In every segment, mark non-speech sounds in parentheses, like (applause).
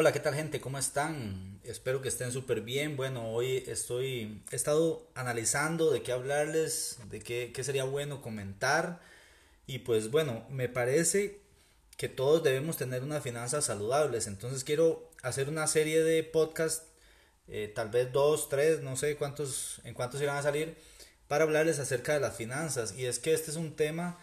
Hola, ¿qué tal gente? ¿Cómo están? Espero que estén súper bien. Bueno, hoy estoy, he estado analizando de qué hablarles, de qué, qué, sería bueno comentar. Y pues bueno, me parece que todos debemos tener unas finanzas saludables. Entonces quiero hacer una serie de podcasts, eh, tal vez dos, tres, no sé cuántos, en cuántos irán a salir, para hablarles acerca de las finanzas. Y es que este es un tema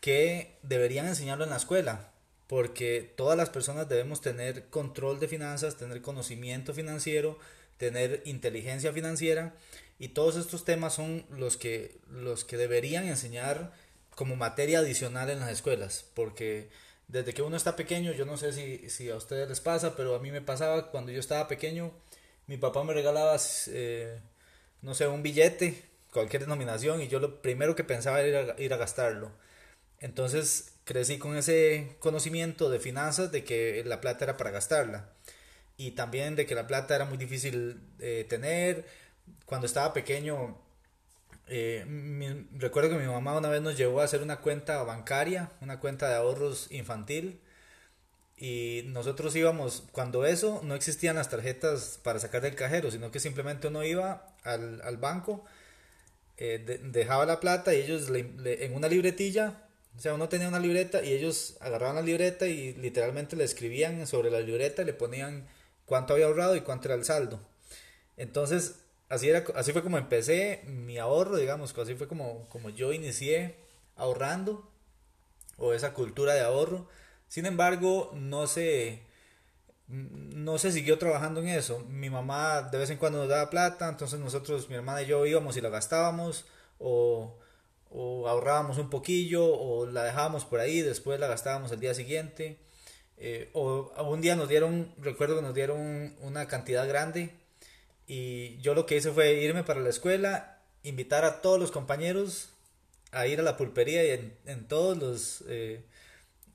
que deberían enseñarlo en la escuela porque todas las personas debemos tener control de finanzas, tener conocimiento financiero, tener inteligencia financiera y todos estos temas son los que, los que deberían enseñar como materia adicional en las escuelas, porque desde que uno está pequeño, yo no sé si, si a ustedes les pasa, pero a mí me pasaba cuando yo estaba pequeño, mi papá me regalaba, eh, no sé, un billete, cualquier denominación, y yo lo primero que pensaba era ir a gastarlo. Entonces crecí con ese conocimiento de finanzas de que la plata era para gastarla y también de que la plata era muy difícil de tener. Cuando estaba pequeño, eh, recuerdo que mi mamá una vez nos llevó a hacer una cuenta bancaria, una cuenta de ahorros infantil. Y nosotros íbamos, cuando eso, no existían las tarjetas para sacar del cajero, sino que simplemente uno iba al, al banco, eh, dejaba la plata y ellos en una libretilla o sea, uno tenía una libreta y ellos agarraban la libreta y literalmente le escribían sobre la libreta, le ponían cuánto había ahorrado y cuánto era el saldo. Entonces, así, era, así fue como empecé mi ahorro, digamos, así fue como, como yo inicié ahorrando o esa cultura de ahorro. Sin embargo, no se, no se siguió trabajando en eso. Mi mamá de vez en cuando nos daba plata, entonces nosotros, mi hermana y yo íbamos y la gastábamos o o ahorrábamos un poquillo o la dejábamos por ahí, después la gastábamos el día siguiente. Eh, o un día nos dieron, recuerdo que nos dieron una cantidad grande y yo lo que hice fue irme para la escuela, invitar a todos los compañeros a ir a la pulpería y en, todos los, eh,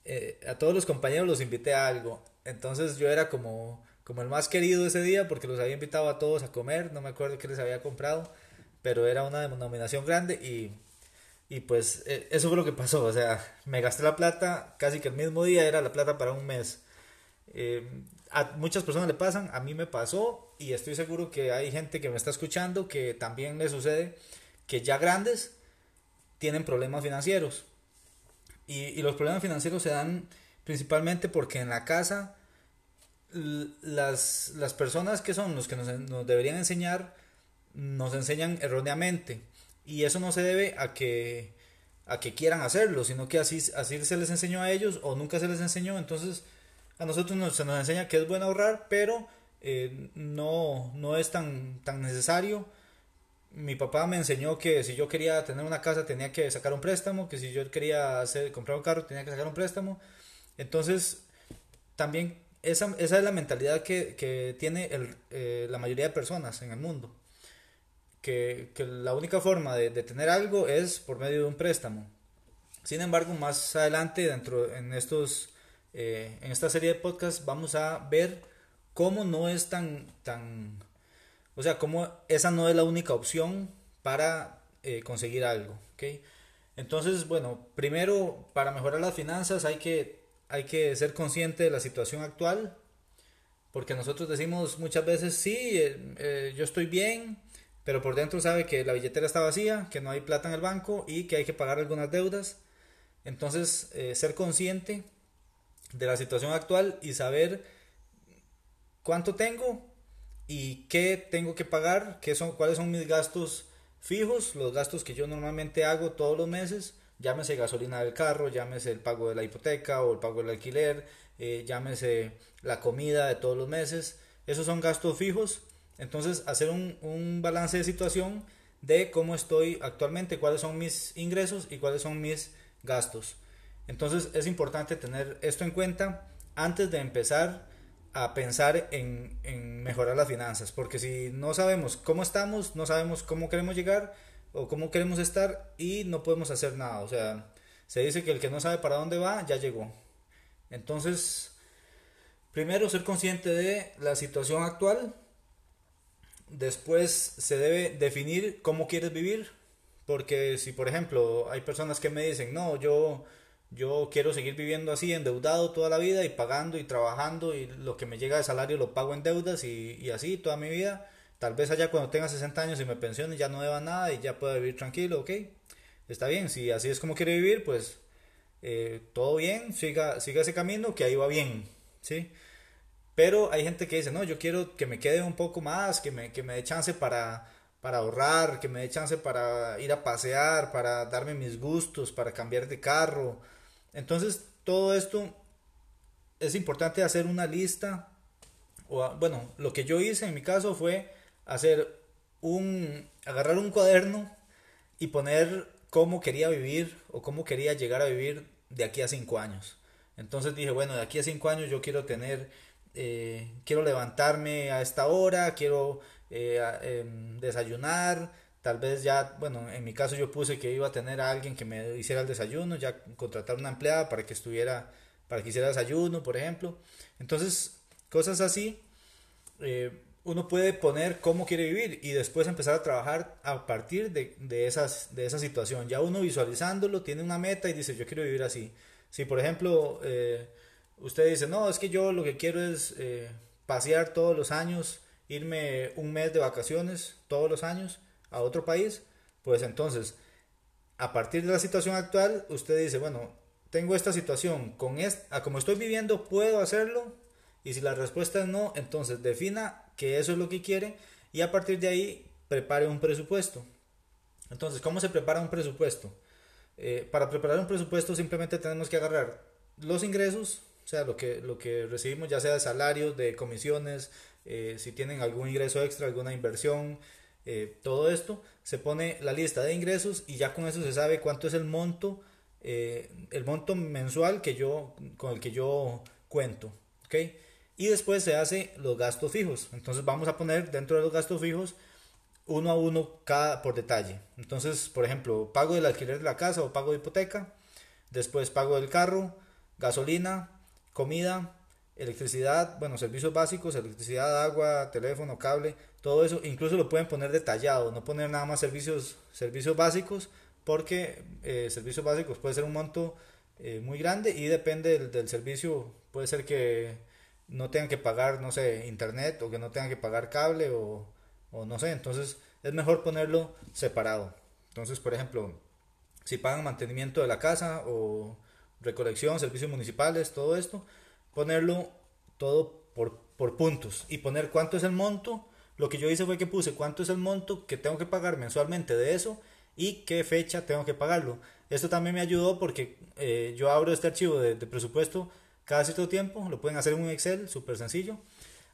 eh, a todos los compañeros los invité a algo. Entonces yo era como, como el más querido ese día porque los había invitado a todos a comer, no me acuerdo qué les había comprado, pero era una denominación grande y y pues eh, eso fue lo que pasó, o sea, me gasté la plata casi que el mismo día, era la plata para un mes. Eh, a muchas personas le pasan, a mí me pasó y estoy seguro que hay gente que me está escuchando que también le sucede que ya grandes tienen problemas financieros. Y, y los problemas financieros se dan principalmente porque en la casa las, las personas que son los que nos, nos deberían enseñar nos enseñan erróneamente y eso no se debe a que, a que quieran hacerlo, sino que así, así se les enseñó a ellos o nunca se les enseñó. Entonces a nosotros nos, se nos enseña que es bueno ahorrar, pero eh, no, no es tan, tan necesario. Mi papá me enseñó que si yo quería tener una casa tenía que sacar un préstamo, que si yo quería hacer, comprar un carro tenía que sacar un préstamo. Entonces, también esa, esa es la mentalidad que, que tiene el, eh, la mayoría de personas en el mundo que, la única forma de, tener algo es por medio de un préstamo. Sin embargo, más adelante, dentro en estos, eh, en esta serie de podcasts, vamos a ver cómo no es tan, tan, o sea, cómo esa no es la única opción para eh, conseguir algo, ¿ok? Entonces, bueno, primero, para mejorar las finanzas hay que, hay que ser consciente de la situación actual, porque nosotros decimos muchas veces, sí, eh, yo estoy bien, pero por dentro sabe que la billetera está vacía, que no hay plata en el banco y que hay que pagar algunas deudas. Entonces, eh, ser consciente de la situación actual y saber cuánto tengo y qué tengo que pagar, qué son, cuáles son mis gastos fijos, los gastos que yo normalmente hago todos los meses, llámese gasolina del carro, llámese el pago de la hipoteca o el pago del alquiler, eh, llámese la comida de todos los meses, esos son gastos fijos entonces, hacer un, balance de situación de cómo estoy actualmente, cuáles son mis ingresos y cuáles son mis gastos. Entonces, es importante tener esto en cuenta antes de empezar a pensar en, en, mejorar las finanzas, porque si no sabemos cómo estamos, no sabemos cómo queremos llegar o cómo queremos estar y no podemos hacer nada. O sea, se dice que el que no sabe para dónde va, ya llegó. Entonces, primero ser consciente de la situación actual, después se debe definir cómo quieres vivir, porque si por ejemplo hay personas que me dicen, no, yo yo quiero seguir viviendo así, endeudado toda la vida y pagando y trabajando y lo que me llega de salario lo pago en deudas y, así toda mi vida. Tal vez allá cuando tenga 60 años y me pensione ya no deba nada y ya pueda vivir tranquilo, ok. Está bien, si así es como quiere vivir, pues eh, todo bien, siga, siga ese camino que ahí va bien, ¿sí? Pero hay gente que dice, no, yo quiero que me quede un poco más, que me, que me dé chance para, para ahorrar, que me dé chance para ir a pasear, para darme mis gustos, para cambiar de carro, entonces, todo esto es importante hacer una lista. O, bueno, lo que yo hice en mi caso fue hacer un, agarrar un cuaderno y poner cómo quería vivir o cómo quería llegar a vivir de aquí a cinco años. Entonces dije, bueno, de aquí a cinco años yo quiero tener, eh, quiero levantarme a esta hora, quiero eh, em, desayunar, Tal vez ya, bueno, en mi caso yo puse que iba a tener a alguien que me hiciera el desayuno, ya contratar una empleada para que estuviera, para que hiciera desayuno, por ejemplo. Entonces, cosas así, eh, uno puede poner cómo quiere vivir y después empezar a trabajar a partir de, de, esas, de esa situación. Ya uno visualizándolo tiene una meta y dice, yo quiero vivir así. Si, por ejemplo, eh, usted dice, no, es que yo lo que quiero es eh, pasear todos los años, irme un mes de vacaciones todos los años a otro país, pues entonces, a partir de la situación actual, usted dice, bueno, tengo esta situación, con esta, como estoy viviendo, ¿puedo hacerlo? Y si la respuesta es no, entonces defina que eso es lo que quiere y a partir de ahí prepare un presupuesto. Entonces, ¿cómo se prepara un presupuesto? Eh, para preparar un presupuesto simplemente tenemos que agarrar los ingresos, o sea, lo que, lo que recibimos, ya sea de salarios, de comisiones, eh, si tienen algún ingreso extra, alguna inversión, eh, todo esto, se pone la lista de ingresos y ya con eso se sabe cuánto es el monto, eh, el monto mensual que yo, con el que yo cuento. ¿okay? Y después se hace los gastos fijos. Entonces vamos a poner dentro de los gastos fijos uno a uno cada por detalle. Entonces, por ejemplo, pago del alquiler de la casa o pago de hipoteca, después pago del carro, gasolina, comida, electricidad, bueno, servicios básicos, electricidad, agua, teléfono, cable, todo eso, incluso lo pueden poner detallado, no poner nada más servicios, servicios básicos, porque eh, servicios básicos puede ser un monto eh, muy grande y depende del, servicio, puede ser que no tengan que pagar, no sé, internet o que no tengan que pagar cable o, o no sé, entonces es mejor ponerlo separado. Entonces, por ejemplo, si pagan mantenimiento de la casa o recolección, servicios municipales, todo esto, ponerlo todo por, por puntos y poner cuánto es el monto. Lo que yo hice fue que puse cuánto es el monto que tengo que pagar mensualmente de eso y qué fecha tengo que pagarlo. Esto también me ayudó porque eh, yo abro este archivo de, presupuesto cada cierto tiempo, lo pueden hacer en un Excel, súper sencillo.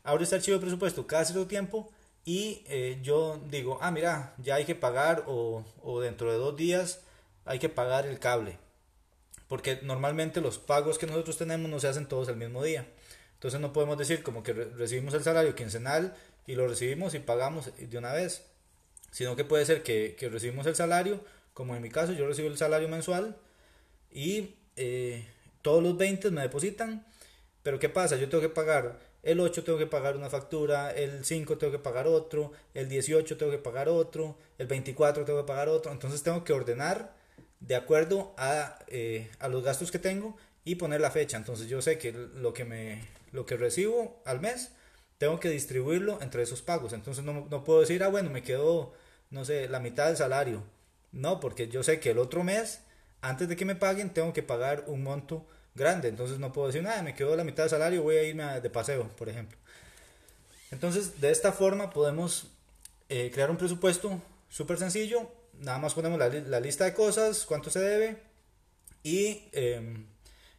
Abro este archivo de presupuesto cada cierto tiempo y eh, yo digo, ah, mira, ya hay que pagar o, o dentro de dos días hay que pagar el cable porque normalmente los pagos que nosotros tenemos no se hacen todos el mismo día. Entonces no podemos decir como que recibimos el salario quincenal y lo recibimos y pagamos de una vez, sino que puede ser que, recibimos el salario, como en mi caso yo recibo el salario mensual y eh, todos los 20 me depositan, pero ¿qué pasa? Yo tengo que pagar el 8 tengo que pagar una factura, el 5 tengo que pagar otro, el 18 tengo que pagar otro, el 24 tengo que pagar otro, entonces tengo que ordenar de acuerdo a, eh, a, los gastos que tengo y poner la fecha. Entonces yo sé que lo que, me, lo que recibo al mes tengo que distribuirlo entre esos pagos. Entonces no, no puedo decir, ah, bueno, me quedó, no sé, la mitad del salario. No, porque yo sé que el otro mes, antes de que me paguen, tengo que pagar un monto grande. Entonces no puedo decir, nada, me quedó la mitad del salario, voy a irme de paseo, por ejemplo. Entonces, de esta forma podemos eh, crear un presupuesto súper sencillo nada más ponemos la, la lista de cosas, cuánto se debe y, em,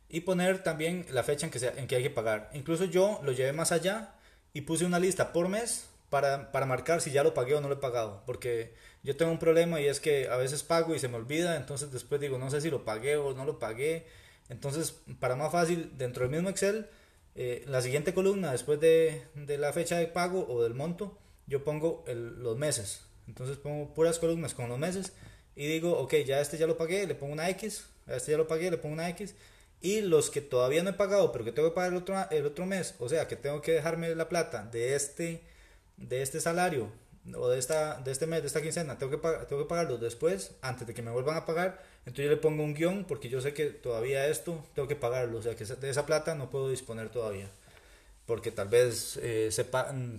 y poner también la fecha en que, en que hay que pagar. Incluso yo lo llevé más allá y puse una lista por mes para, para, marcar si ya lo pagué o no lo he pagado. Porque yo tengo un problema y es que a veces pago y se me olvida, entonces después digo, no sé si lo pagué o no lo pagué. Entonces, para más fácil, dentro del mismo Excel, eh, la siguiente columna, después de, de, la fecha de pago o del monto, yo pongo los meses. Entonces pongo puras columnas con los meses y digo, ok, ya este ya lo pagué, le pongo una X, a este ya lo pagué, le pongo una X. Y los que todavía no he pagado, pero que tengo que pagar el otro, el otro mes, o sea, que tengo que dejarme la plata de este, de este salario o de, esta, de este mes, de esta quincena, tengo que, tengo que pagarlos después, antes de que me vuelvan a pagar. Entonces yo le pongo un guion porque yo sé que todavía esto tengo que pagarlo, o sea, que de esa plata no puedo disponer todavía. Porque tal vez, eh,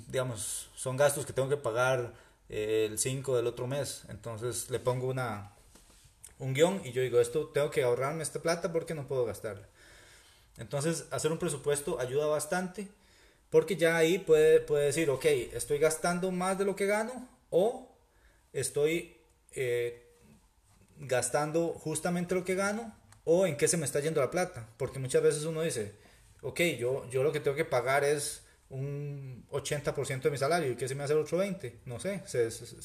digamos, son gastos que tengo que pagar el 5 del otro mes. Entonces le pongo una, un guion y yo digo, esto tengo que ahorrarme esta plata porque no puedo gastarla. Entonces hacer un presupuesto ayuda bastante porque ya ahí puede, puede decir, ok, estoy gastando más de lo que gano o estoy eh, gastando justamente lo que gano o en qué se me está yendo la plata. Porque muchas veces uno dice, ok, yo, yo lo que tengo que pagar es un 80% de mi salario y que se me hace el otro 20, no sé, se,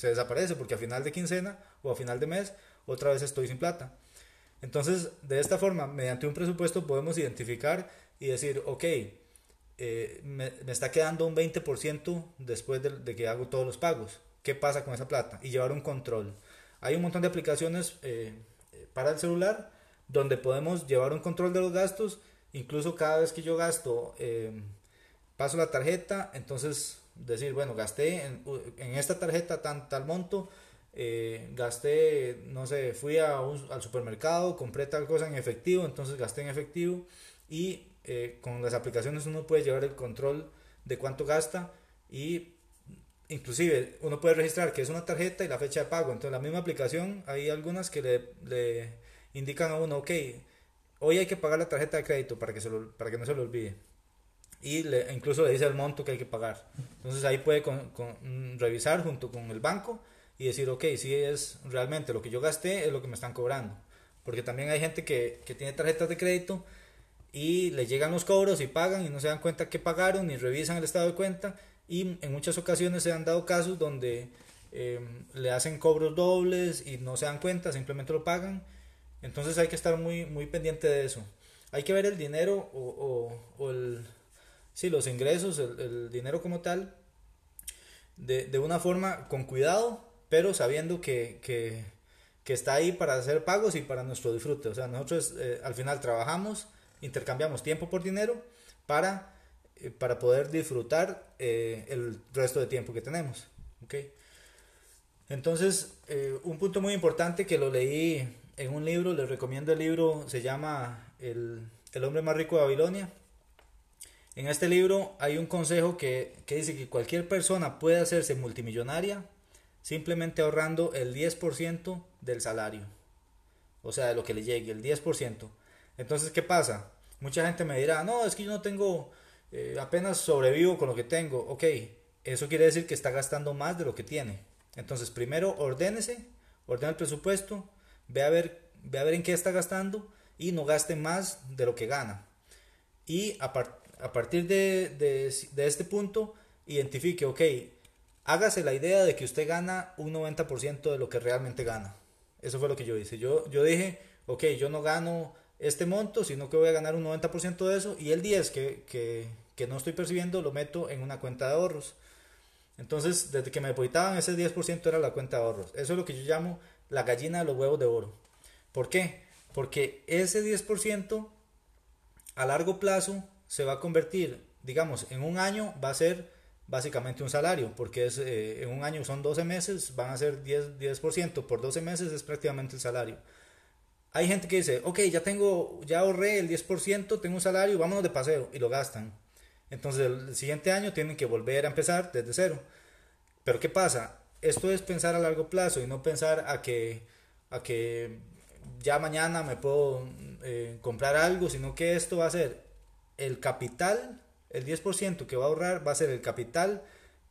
desaparece porque a final de quincena o a final de mes otra vez estoy sin plata. Entonces, de esta forma, mediante un presupuesto podemos identificar y decir, ok, eh, me, me, está quedando un 20% después de, que hago todos los pagos. ¿Qué pasa con esa plata? Y llevar un control. Hay un montón de aplicaciones eh, para el celular donde podemos llevar un control de los gastos. Incluso cada vez que yo gasto, eh, paso la tarjeta, entonces decir, bueno, gasté en, esta tarjeta tal monto, eh, gasté, no sé, fui a al supermercado, compré tal cosa en efectivo, entonces gasté en efectivo y eh, con las aplicaciones uno puede llevar el control de cuánto gasta y inclusive uno puede registrar que es una tarjeta y la fecha de pago. Entonces la misma aplicación hay algunas que le, indican a uno, ok, hoy hay que pagar la tarjeta de crédito para que, se para que no se lo olvide. Y le, incluso le dice el monto que hay que pagar. Entonces ahí puede con, con, revisar junto con el banco y decir, ok, si es realmente lo que yo gasté, es lo que me están cobrando. Porque también hay gente que, que tiene tarjetas de crédito y le llegan los cobros y pagan y no se dan cuenta que pagaron ni revisan el estado de cuenta y en muchas ocasiones se han dado casos donde em, le hacen cobros dobles y no se dan cuenta, simplemente lo pagan. Entonces hay que estar muy, muy pendiente de eso. Hay que ver el dinero o, o, o el, sí, los ingresos, el, dinero como tal, de, de, una forma con cuidado pero sabiendo que, que, está ahí para hacer pagos y para nuestro disfrute. O sea, nosotros eh, al final trabajamos, intercambiamos tiempo por dinero para, eh, para poder disfrutar eh, el resto de tiempo que tenemos. Entonces, un punto muy importante que lo leí en un libro, les recomiendo el libro, se llama El, el hombre más rico de Babilonia. En este libro hay un consejo que, que dice que cualquier persona puede hacerse multimillonaria simplemente ahorrando el 10% del salario. O sea, de lo que le llegue, el 10%. Entonces, ¿qué pasa? Mucha gente me dirá, no, es que yo no tengo, eh, apenas sobrevivo con lo que tengo. Ok, eso quiere decir que está gastando más de lo que tiene. Entonces, primero ordénese, ordena el presupuesto, ve a ver, ve a ver en qué está gastando y no gaste más de lo que gana. Y a, a partir de, de, de este punto, identifique, ok, hágase la idea de que usted gana un 90% de lo que realmente gana. Eso fue lo que yo hice. Yo, yo dije, ok, yo no gano este monto, sino que voy a ganar un 90% de eso y el 10% que, que, que, no estoy percibiendo lo meto en una cuenta de ahorros. Entonces, desde que me depositaban ese 10% era la cuenta de ahorros. Eso es lo que yo llamo la gallina de los huevos de oro. ¿Por qué? Porque ese 10% a largo plazo se va a convertir, digamos, en un año va a ser básicamente un salario, porque es, eh, en un año son 12 meses, van a ser 10%, 10 por 12 meses es prácticamente el salario. Hay gente que dice, ok, ya tengo, ya ahorré el 10%, tengo un salario, vámonos de paseo, y lo gastan. Entonces el siguiente año tienen que volver a empezar desde cero. Pero ¿qué pasa? Esto es pensar a largo plazo y no pensar a que, a que ya mañana me puedo eh, comprar algo, sino que esto va a ser el capital el 10% que va a ahorrar va a ser el capital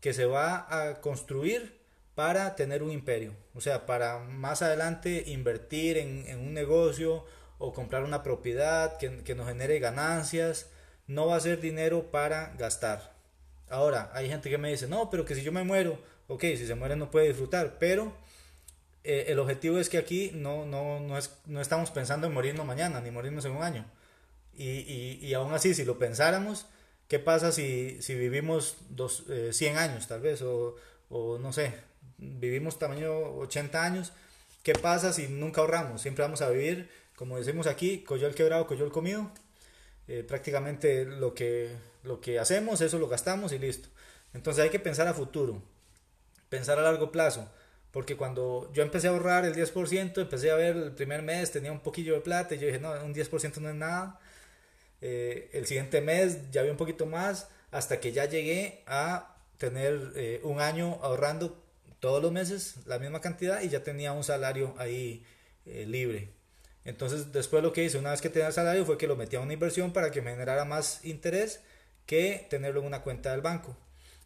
que se va a construir para tener un imperio. O sea, para más adelante invertir en, un negocio o comprar una propiedad que, que, nos genere ganancias. No va a ser dinero para gastar. Ahora, hay gente que me dice, no, pero que si yo me muero, ok, si se muere no puede disfrutar, pero eh, el objetivo es que aquí no, no, no, es, no estamos pensando en morirnos mañana, ni morirnos en un año. Y, y, y aún así, si lo pensáramos, ¿qué pasa si, si vivimos dos, 100 eh, años tal vez? O, o no sé, vivimos tamaño 80 años. ¿Qué pasa si nunca ahorramos? Siempre vamos a vivir, como decimos aquí, el quebrado, el comido. Eh, prácticamente lo que, lo que hacemos, eso lo gastamos y listo. Entonces hay que pensar a futuro, pensar a largo plazo. Porque cuando yo empecé a ahorrar el 10%, empecé a ver el primer mes, tenía un poquillo de plata y yo dije, no, un 10% no es nada. Eh, el siguiente mes ya había un poquito más, hasta que ya llegué a tener eh, un año ahorrando todos los meses la misma cantidad y ya tenía un salario ahí eh, libre. Entonces después lo que hice una vez que tenía el salario fue que lo metía a una inversión para que me generara más interés que tenerlo en una cuenta del banco.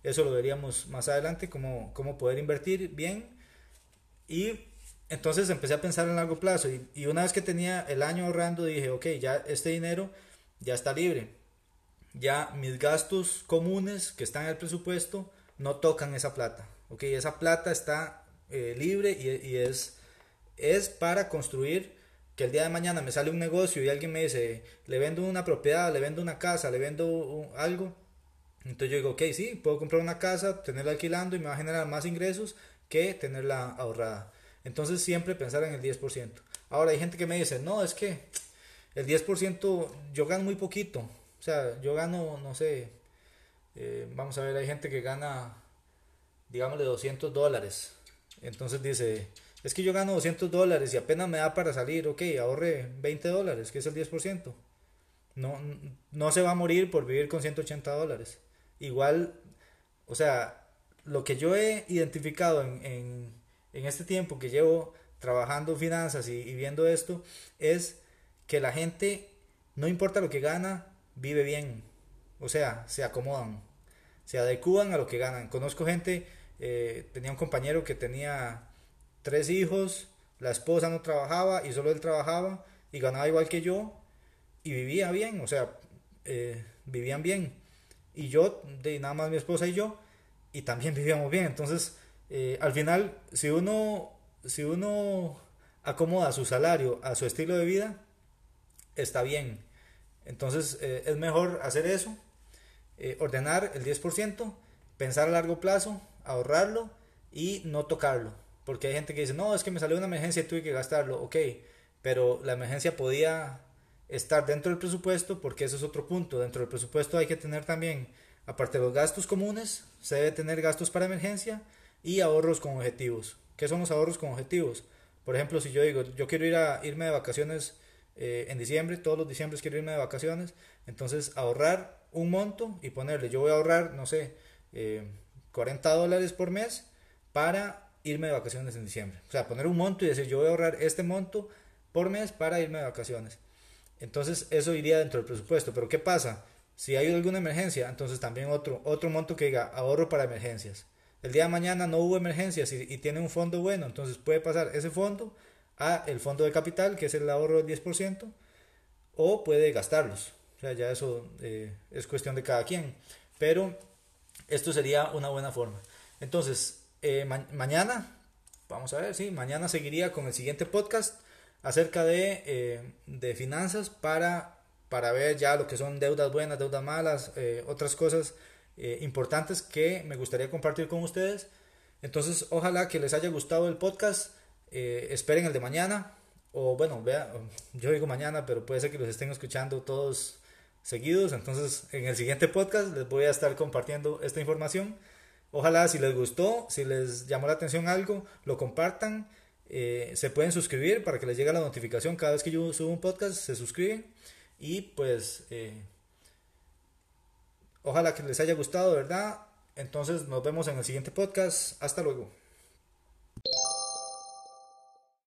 Eso lo veríamos más adelante, cómo, cómo poder invertir bien. Y entonces empecé a pensar en largo plazo y, y una vez que tenía el año ahorrando dije, ok, ya este dinero ya está libre. Ya mis gastos comunes que están en el presupuesto no tocan esa plata. Ok, esa plata está eh, libre y, es, es para construir que el día de mañana me sale un negocio y alguien me dice, le vendo una propiedad, le vendo una casa, le vendo algo. Entonces yo digo, ok, sí, puedo comprar una casa, tenerla alquilando y me va a generar más ingresos que tenerla ahorrada. Entonces siempre pensar en el 10%. Ahora hay gente que me dice, no, es que el 10% yo gano muy poquito. O sea, yo gano, no sé, eh, vamos a ver, hay gente que gana, digámosle, 200 dólares. Entonces dice, es que yo gano 200 dólares y apenas me da para salir, ok, ahorre 20 dólares, que es el 10%. No, no se va a morir por vivir con 180 dólares. Igual, o sea, lo que yo he identificado en, en, este tiempo que llevo trabajando finanzas y viendo esto es que la gente, no importa lo que gana, vive bien. O sea, se acomodan, se adecuan a lo que ganan. Conozco gente, eh, tenía un compañero que tenía tres hijos, la esposa no trabajaba y solo él trabajaba y ganaba igual que yo y vivía bien, o sea, eh, vivían bien. Y yo, de nada más mi esposa y yo, y también (laughs) vivíamos bien. Entonces, eh, al final, si uno, si uno acomoda su salario a su estilo de vida, está bien. Entonces eh, es mejor hacer eso, eh, ordenar el 10%, pensar a largo plazo, ahorrarlo y no tocarlo. Porque hay gente que dice, no, es que me salió una emergencia y tuve que gastarlo. Ok, pero la emergencia podía estar dentro del presupuesto porque ese es otro punto. Dentro del presupuesto hay que tener también, aparte de los gastos comunes, se debe tener gastos para emergencia y ahorros con objetivos. ¿Qué son los ahorros con objetivos? Por ejemplo, si yo digo, yo quiero ir a irme de vacaciones eh, en diciembre, todos los diciembres quiero irme de vacaciones, entonces ahorrar un monto y ponerle, yo voy a ahorrar, no sé, 40 eh, dólares por mes para irme de vacaciones en diciembre. O sea, poner un monto y decir, yo voy a ahorrar este monto por mes para irme de vacaciones. Entonces eso iría dentro del presupuesto. Pero ¿qué pasa? Si hay alguna emergencia, entonces también otro, otro monto que diga ahorro para emergencias. El día de mañana no hubo emergencias y tiene un fondo bueno, entonces puede pasar ese fondo a el fondo de capital, que es el ahorro del 10%, o puede gastarlos. O sea, ya eso eh, es cuestión de cada quien. Pero esto sería una buena forma. Entonces, eh, mañana, vamos a ver, sí, mañana seguiría con el siguiente podcast acerca de, eh, de finanzas para, para ver ya lo que son deudas buenas, deudas malas, otras cosas importantes que me gustaría compartir con ustedes. Entonces, ojalá que les haya gustado el podcast. Eh, esperen el de mañana. O bueno, vea, yo digo mañana, pero puede ser que los estén escuchando todos seguidos. Entonces, en el siguiente podcast les voy a estar compartiendo esta información. Ojalá si les gustó, si les llamó la atención algo, lo compartan. Eh, se pueden suscribir para que les llegue la notificación cada vez que yo subo un podcast. Se suscriben. Y pues, eh, ojalá que les haya gustado, ¿verdad? Entonces nos vemos en el siguiente podcast. Hasta luego.